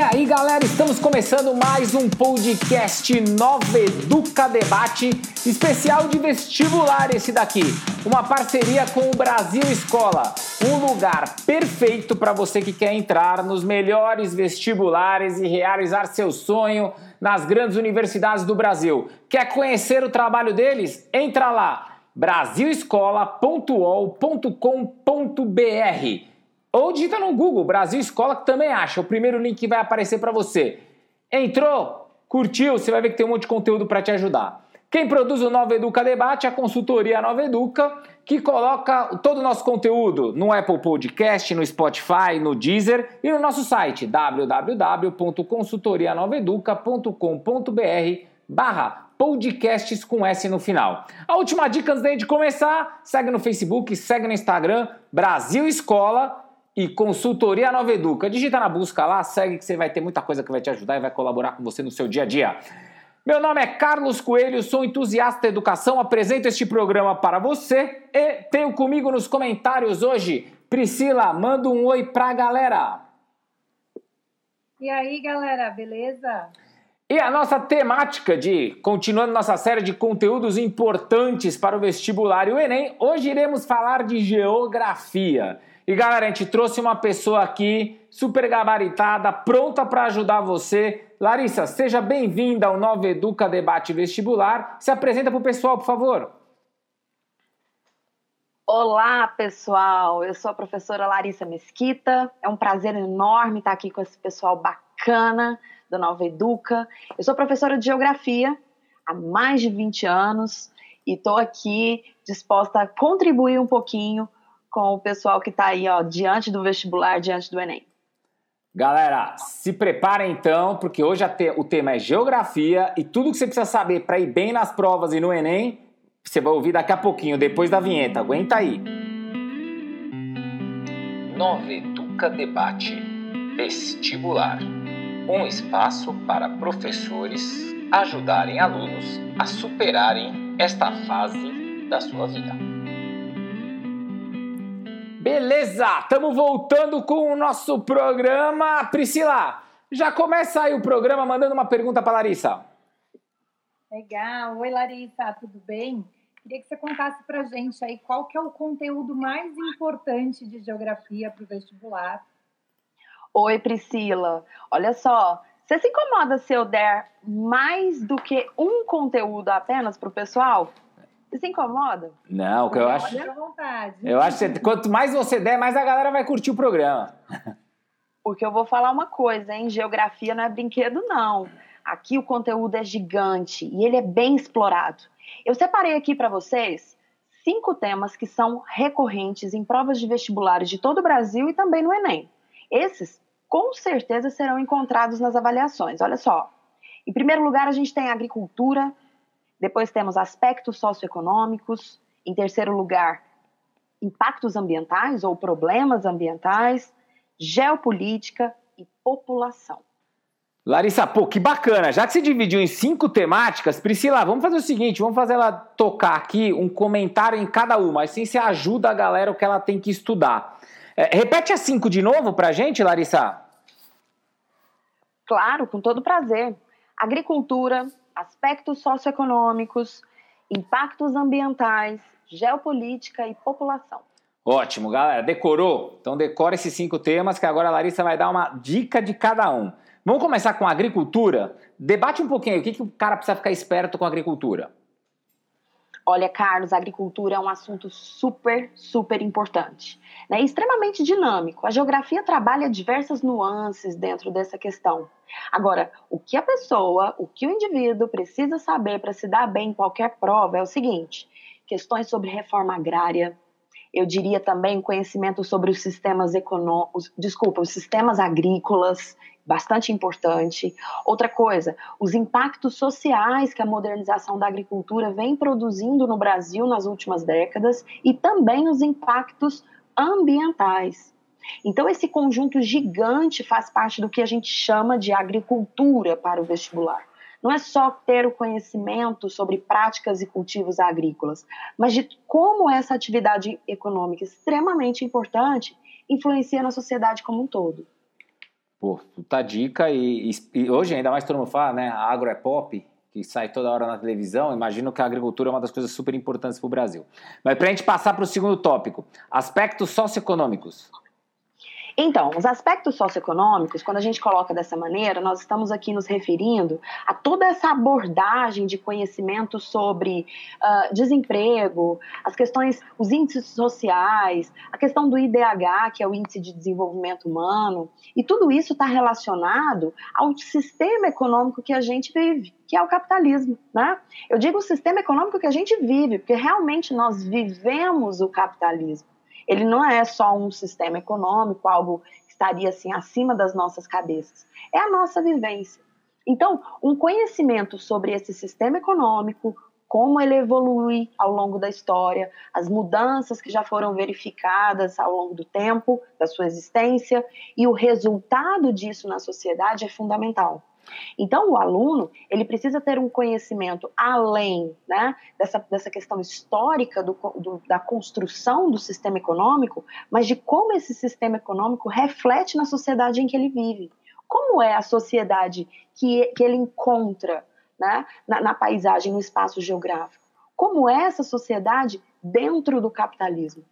aí, galera, estamos começando mais um podcast Nova Educa Debate, especial de vestibular esse daqui. Uma parceria com o Brasil Escola, um lugar perfeito para você que quer entrar nos melhores vestibulares e realizar seu sonho nas grandes universidades do Brasil. Quer conhecer o trabalho deles? Entra lá brasilescola.ol.com.br ou digita no Google Brasil Escola que também acha. O primeiro link que vai aparecer para você. Entrou? Curtiu? Você vai ver que tem um monte de conteúdo para te ajudar. Quem produz o Nova Educa Debate é a consultoria Nova Educa, que coloca todo o nosso conteúdo no Apple Podcast, no Spotify, no Deezer e no nosso site www.consultorianoveduca.com.br barra podcasts com S no final. A última dica antes de começar, segue no Facebook, segue no Instagram, Brasil Escola e Consultoria Nova Educa. Digita na busca lá, segue que você vai ter muita coisa que vai te ajudar e vai colaborar com você no seu dia a dia. Meu nome é Carlos Coelho, sou entusiasta da educação, apresento este programa para você e tenho comigo nos comentários hoje Priscila, manda um oi pra galera. E aí, galera, beleza? E a nossa temática de, continuando nossa série de conteúdos importantes para o vestibular e o Enem, hoje iremos falar de geografia. E galera, a gente trouxe uma pessoa aqui super gabaritada, pronta para ajudar você. Larissa, seja bem-vinda ao Nova Educa Debate Vestibular. Se apresenta para o pessoal, por favor. Olá, pessoal. Eu sou a professora Larissa Mesquita. É um prazer enorme estar aqui com esse pessoal bacana do Nova Educa. Eu sou professora de Geografia há mais de 20 anos e estou aqui disposta a contribuir um pouquinho com o pessoal que está aí, ó, diante do vestibular, diante do Enem. Galera, se preparem então, porque hoje te, o tema é geografia e tudo que você precisa saber para ir bem nas provas e no Enem, você vai ouvir daqui a pouquinho, depois da vinheta. Aguenta aí. Nova Educa Debate Vestibular um espaço para professores ajudarem alunos a superarem esta fase da sua vida. Beleza, estamos voltando com o nosso programa. Priscila, já começa aí o programa mandando uma pergunta para Larissa. Legal. Oi, Larissa, tudo bem? Queria que você contasse para gente aí qual que é o conteúdo mais importante de geografia para o vestibular Oi, Priscila. Olha só, você se incomoda se eu der mais do que um conteúdo apenas para o pessoal? Você se incomoda? Não, o que eu acho. Eu acho que quanto mais você der, mais a galera vai curtir o programa. Porque eu vou falar uma coisa, hein? Geografia não é brinquedo, não. Aqui o conteúdo é gigante e ele é bem explorado. Eu separei aqui para vocês cinco temas que são recorrentes em provas de vestibulares de todo o Brasil e também no Enem. Esses, com certeza, serão encontrados nas avaliações. Olha só. Em primeiro lugar, a gente tem a agricultura, depois temos aspectos socioeconômicos, em terceiro lugar, impactos ambientais ou problemas ambientais, geopolítica e população. Larissa, pô, que bacana. Já que você dividiu em cinco temáticas, Priscila, vamos fazer o seguinte: vamos fazer ela tocar aqui um comentário em cada uma, assim você ajuda a galera o que ela tem que estudar. É, repete as cinco de novo para a gente, Larissa. Claro, com todo prazer. Agricultura, aspectos socioeconômicos, impactos ambientais, geopolítica e população. Ótimo, galera. Decorou? Então decora esses cinco temas que agora a Larissa vai dar uma dica de cada um. Vamos começar com agricultura? Debate um pouquinho aí, o que, que o cara precisa ficar esperto com a agricultura? Olha, Carlos, a agricultura é um assunto super, super importante. Né? Extremamente dinâmico. A geografia trabalha diversas nuances dentro dessa questão. Agora, o que a pessoa, o que o indivíduo precisa saber para se dar bem em qualquer prova é o seguinte: questões sobre reforma agrária, eu diria também conhecimento sobre os sistemas econômicos, desculpa, os sistemas agrícolas, bastante importante. Outra coisa, os impactos sociais que a modernização da agricultura vem produzindo no Brasil nas últimas décadas e também os impactos ambientais. Então, esse conjunto gigante faz parte do que a gente chama de agricultura para o vestibular não é só ter o conhecimento sobre práticas e cultivos agrícolas, mas de como essa atividade econômica extremamente importante influencia na sociedade como um todo. Pô, puta dica. E, e, hoje, ainda mais todo mundo fala, né? A agro é pop, que sai toda hora na televisão. Imagino que a agricultura é uma das coisas super importantes para o Brasil. Mas para a gente passar para o segundo tópico: aspectos socioeconômicos. Então, os aspectos socioeconômicos, quando a gente coloca dessa maneira, nós estamos aqui nos referindo a toda essa abordagem de conhecimento sobre uh, desemprego, as questões, os índices sociais, a questão do IDH, que é o Índice de Desenvolvimento Humano, e tudo isso está relacionado ao sistema econômico que a gente vive, que é o capitalismo, né? Eu digo o sistema econômico que a gente vive, porque realmente nós vivemos o capitalismo. Ele não é só um sistema econômico, algo que estaria assim acima das nossas cabeças. É a nossa vivência. Então, um conhecimento sobre esse sistema econômico, como ele evolui ao longo da história, as mudanças que já foram verificadas ao longo do tempo da sua existência e o resultado disso na sociedade é fundamental. Então, o aluno, ele precisa ter um conhecimento além né, dessa, dessa questão histórica do, do, da construção do sistema econômico, mas de como esse sistema econômico reflete na sociedade em que ele vive. Como é a sociedade que, que ele encontra né, na, na paisagem, no espaço geográfico? Como é essa sociedade dentro do capitalismo?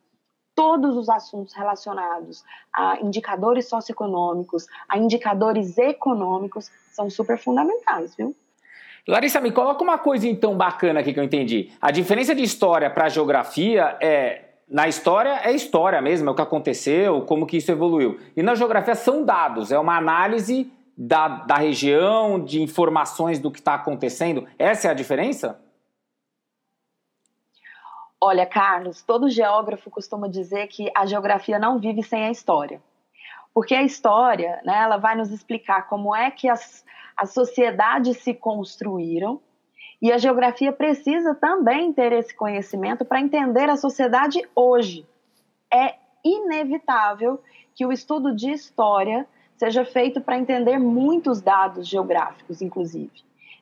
Todos os assuntos relacionados a indicadores socioeconômicos, a indicadores econômicos, são super fundamentais, viu? Larissa, me coloca uma coisa então bacana aqui que eu entendi. A diferença de história para geografia é na história é história mesmo, é o que aconteceu, como que isso evoluiu. E na geografia são dados, é uma análise da, da região, de informações do que está acontecendo. Essa é a diferença? Olha, Carlos, todo geógrafo costuma dizer que a geografia não vive sem a história. Porque a história, né, ela vai nos explicar como é que as, as sociedades se construíram, e a geografia precisa também ter esse conhecimento para entender a sociedade hoje. É inevitável que o estudo de história seja feito para entender muitos dados geográficos, inclusive.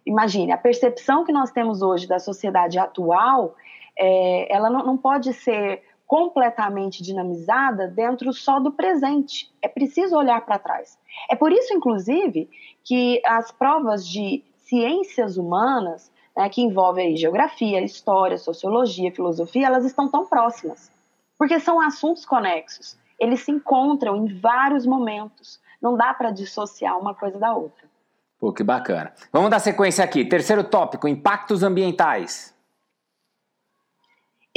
Imagine, a percepção que nós temos hoje da sociedade atual é, ela não, não pode ser completamente dinamizada dentro só do presente. É preciso olhar para trás. É por isso, inclusive, que as provas de ciências humanas, né, que envolvem geografia, história, sociologia, filosofia, elas estão tão próximas. Porque são assuntos conexos. Eles se encontram em vários momentos. Não dá para dissociar uma coisa da outra. Pô, que bacana. Vamos dar sequência aqui. Terceiro tópico: impactos ambientais.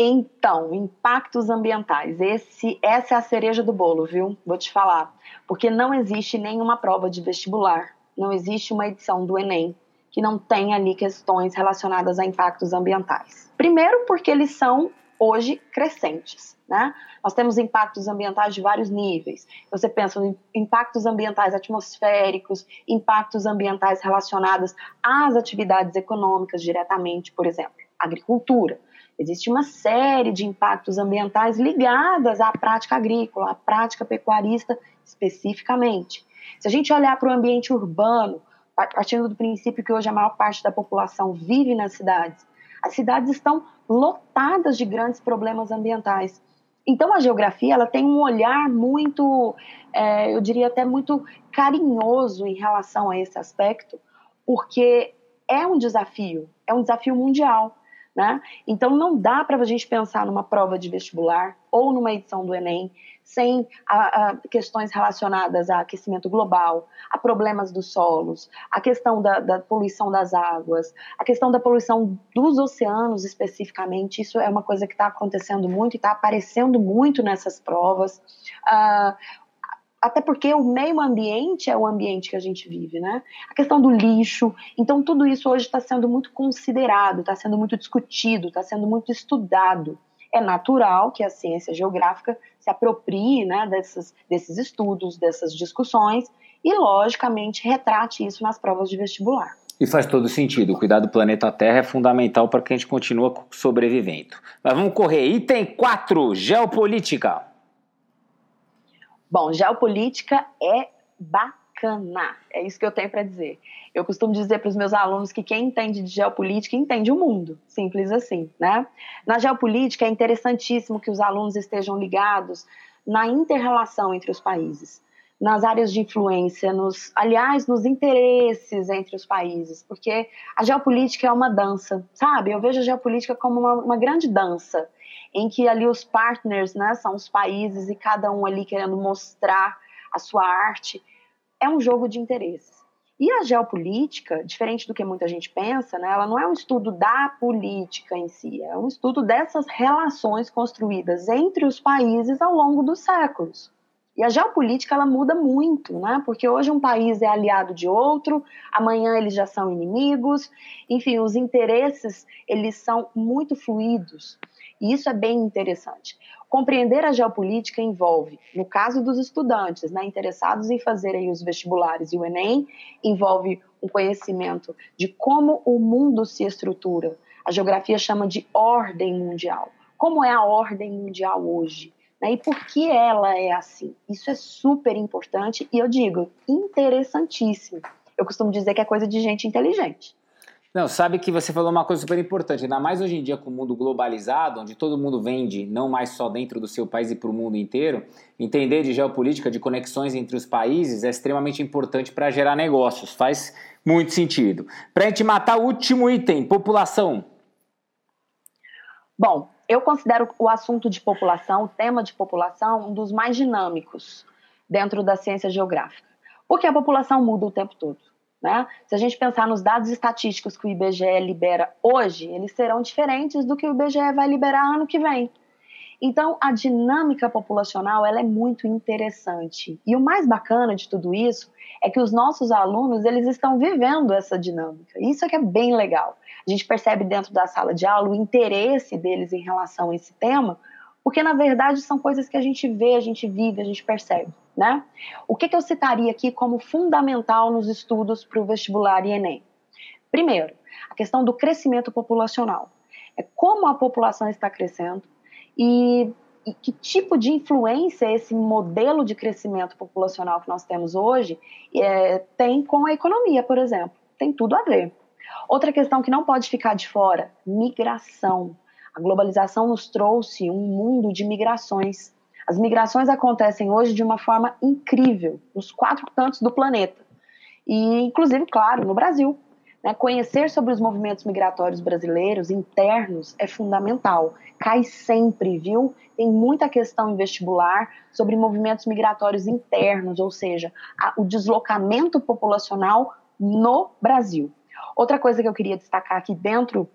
Então, impactos ambientais. Esse, essa é a cereja do bolo, viu? Vou te falar. Porque não existe nenhuma prova de vestibular, não existe uma edição do Enem que não tenha ali questões relacionadas a impactos ambientais. Primeiro, porque eles são hoje crescentes, né? Nós temos impactos ambientais de vários níveis. Você pensa em impactos ambientais atmosféricos, impactos ambientais relacionados às atividades econômicas diretamente, por exemplo, agricultura Existe uma série de impactos ambientais ligadas à prática agrícola, à prática pecuarista especificamente. Se a gente olhar para o ambiente urbano, partindo do princípio que hoje a maior parte da população vive nas cidades, as cidades estão lotadas de grandes problemas ambientais. Então a geografia ela tem um olhar muito, é, eu diria até muito carinhoso em relação a esse aspecto, porque é um desafio, é um desafio mundial. Né? Então, não dá para a gente pensar numa prova de vestibular ou numa edição do Enem sem a, a questões relacionadas a aquecimento global, a problemas dos solos, a questão da, da, poluição das águas, a questão da poluição dos oceanos especificamente. Isso é uma coisa que está acontecendo muito e está aparecendo muito nessas provas. Uh, até porque o meio ambiente é o ambiente que a gente vive, né? A questão do lixo. Então, tudo isso hoje está sendo muito considerado, está sendo muito discutido, está sendo muito estudado. É natural que a ciência geográfica se aproprie né, desses, desses estudos, dessas discussões e, logicamente, retrate isso nas provas de vestibular. E faz todo sentido. Cuidar do planeta Terra é fundamental para que a gente continue sobrevivendo. Mas vamos correr. Item 4, geopolítica. Bom, geopolítica é bacana. É isso que eu tenho para dizer. Eu costumo dizer para os meus alunos que quem entende de geopolítica entende o mundo, simples assim, né? Na geopolítica é interessantíssimo que os alunos estejam ligados na interrelação entre os países. nas áreas de influência, nos, aliás, nos interesses entre os países, porque a geopolítica é uma dança, sabe? Eu vejo a geopolítica como uma, uma grande dança, em que ali os partners, né, são os países e cada um ali querendo mostrar a sua arte, é um jogo de interesses. E a geopolítica, diferente do que muita gente pensa, né, ela não é um estudo da política em si, é um estudo dessas relações construídas entre os países ao longo dos séculos. E a geopolítica ela muda muito, né? Porque hoje um país é aliado de outro, amanhã eles já são inimigos. Enfim, os interesses eles são muito fluidos. E isso é bem interessante. Compreender a geopolítica envolve, no caso dos estudantes, né, interessados em fazer aí os vestibulares e o Enem, envolve um conhecimento de como o mundo se estrutura. A geografia chama de ordem mundial. Como é a ordem mundial hoje? Né, e por que ela é assim? Isso é super importante e eu digo, interessantíssimo. Eu costumo dizer que é coisa de gente inteligente. Não, sabe que você falou uma coisa super importante, ainda mais hoje em dia com o mundo globalizado, onde todo mundo vende não mais só dentro do seu país e para o mundo inteiro, entender de geopolítica, de conexões entre os países é extremamente importante para gerar negócios, faz muito sentido. Para a gente matar o último item, população. Bom, eu considero o assunto de população, o tema de população, um dos mais dinâmicos dentro da ciência geográfica, porque a população muda o tempo todo. Né? Se a gente pensar nos dados estatísticos que o IBGE libera hoje, eles serão diferentes do que o IBGE vai liberar ano que vem. Então, a dinâmica populacional ela é muito interessante. E o mais bacana de tudo isso é que os nossos alunos eles estão vivendo essa dinâmica. Isso é que é bem legal. A gente percebe dentro da sala de aula o interesse deles em relação a esse tema, porque na verdade são coisas que a gente vê, a gente vive, a gente percebe. Né? O que, que eu citaria aqui como fundamental nos estudos para o vestibular e Enem? Primeiro, a questão do crescimento populacional. É como a população está crescendo e, e que tipo de influência esse modelo de crescimento populacional que nós temos hoje é, tem com a economia, por exemplo. Tem tudo a ver. Outra questão que não pode ficar de fora: migração. A globalização nos trouxe um mundo de migrações. As migrações acontecem hoje de uma forma incrível, nos quatro cantos do planeta. E, inclusive, claro, no Brasil. Né? Conhecer sobre os movimentos migratórios brasileiros internos é fundamental. Cai sempre, viu? Tem muita questão em vestibular sobre movimentos migratórios internos, ou seja, a, o deslocamento populacional no Brasil. Outra coisa que eu queria destacar aqui dentro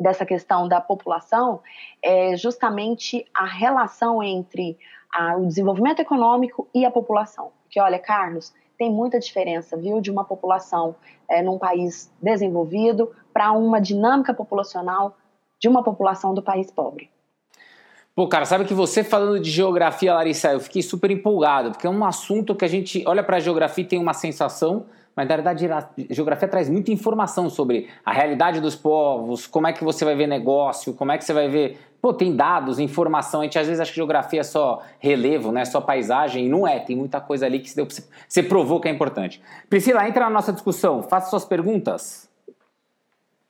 dessa questão da população é justamente a relação entre a, o desenvolvimento econômico e a população. Porque, olha, Carlos, tem muita diferença, viu, de uma população é, num país desenvolvido para uma dinâmica populacional de uma população do país pobre. Pô, cara, sabe que você falando de geografia, Larissa, eu fiquei super empolgado, porque é um assunto que a gente olha para a geografia e tem uma sensação mas na verdade a geografia traz muita informação sobre a realidade dos povos, como é que você vai ver negócio, como é que você vai ver. Pô, tem dados, informação. A gente às vezes acha que geografia é só relevo, né? só paisagem, não é. Tem muita coisa ali que você provou que é importante. Priscila, entra na nossa discussão, faça suas perguntas.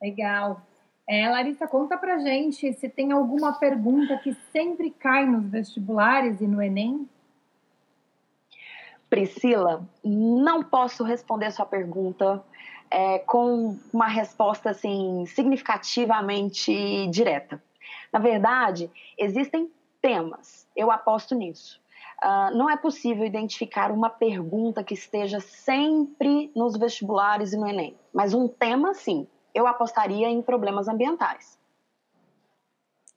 Legal. É, Larissa, conta pra gente se tem alguma pergunta que sempre cai nos vestibulares e no Enem. Priscila, não posso responder sua pergunta é, com uma resposta assim significativamente direta. Na verdade, existem temas. Eu aposto nisso. Uh, não é possível identificar uma pergunta que esteja sempre nos vestibulares e no Enem, mas um tema, sim. Eu apostaria em problemas ambientais.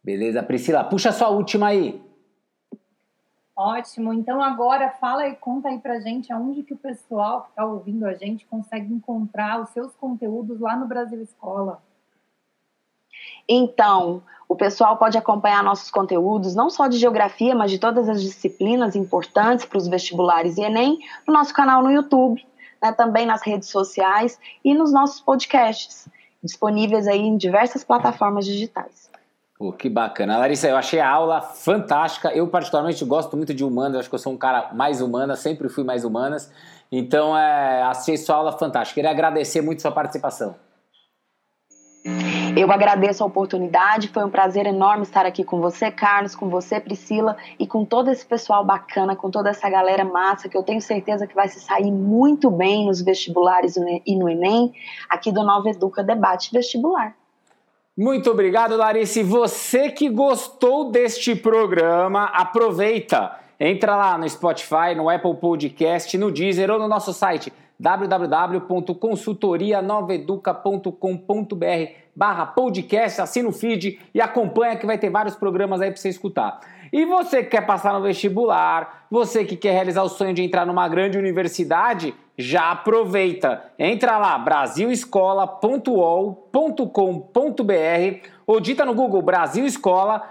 Beleza, Priscila, puxa sua última aí. Ótimo. Então agora fala e conta aí pra gente aonde que o pessoal que está ouvindo a gente consegue encontrar os seus conteúdos lá no Brasil Escola. Então, o pessoal pode acompanhar nossos conteúdos, não só de geografia, mas de todas as disciplinas importantes para os vestibulares e Enem, no nosso canal no YouTube, né, também nas redes sociais e nos nossos podcasts, disponíveis aí em diversas plataformas digitais. Pô, que bacana. Larissa, eu achei a aula fantástica. Eu, particularmente, gosto muito de humanas. Acho que eu sou um cara mais humana, sempre fui mais humanas. Então, é, achei sua aula fantástica. Queria agradecer muito sua participação. Eu agradeço a oportunidade, foi um prazer enorme estar aqui com você, Carlos, com você, Priscila, e com todo esse pessoal bacana, com toda essa galera massa, que eu tenho certeza que vai se sair muito bem nos vestibulares e no Enem, aqui do Nova Educa Debate Vestibular. Muito obrigado, Larissa. E você que gostou deste programa, aproveita. Entra lá no Spotify, no Apple Podcast, no Deezer ou no nosso site www.consultorianoveduca.com.br barra podcast, assina o feed e acompanha que vai ter vários programas aí para você escutar. E você que quer passar no vestibular, você que quer realizar o sonho de entrar numa grande universidade, já aproveita. Entra lá, brasilescola.ol.com.br ou dita no Google Brasil Escola,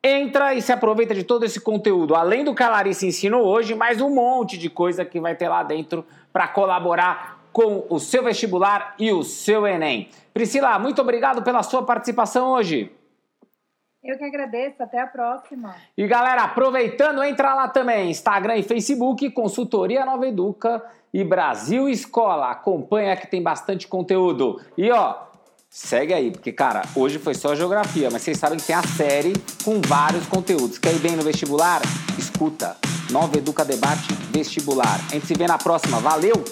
entra e se aproveita de todo esse conteúdo. Além do que a Larissa ensinou hoje, mais um monte de coisa que vai ter lá dentro para colaborar com o seu vestibular e o seu Enem. Priscila, muito obrigado pela sua participação hoje. Eu que agradeço, até a próxima. E galera, aproveitando, entra lá também, Instagram e Facebook, Consultoria Nova Educa e Brasil Escola. Acompanha que tem bastante conteúdo. E ó, segue aí, porque cara, hoje foi só geografia, mas vocês sabem que tem a série com vários conteúdos. Quer ir bem no vestibular? Escuta. Nova Educa Debate Vestibular. A gente se vê na próxima. Valeu!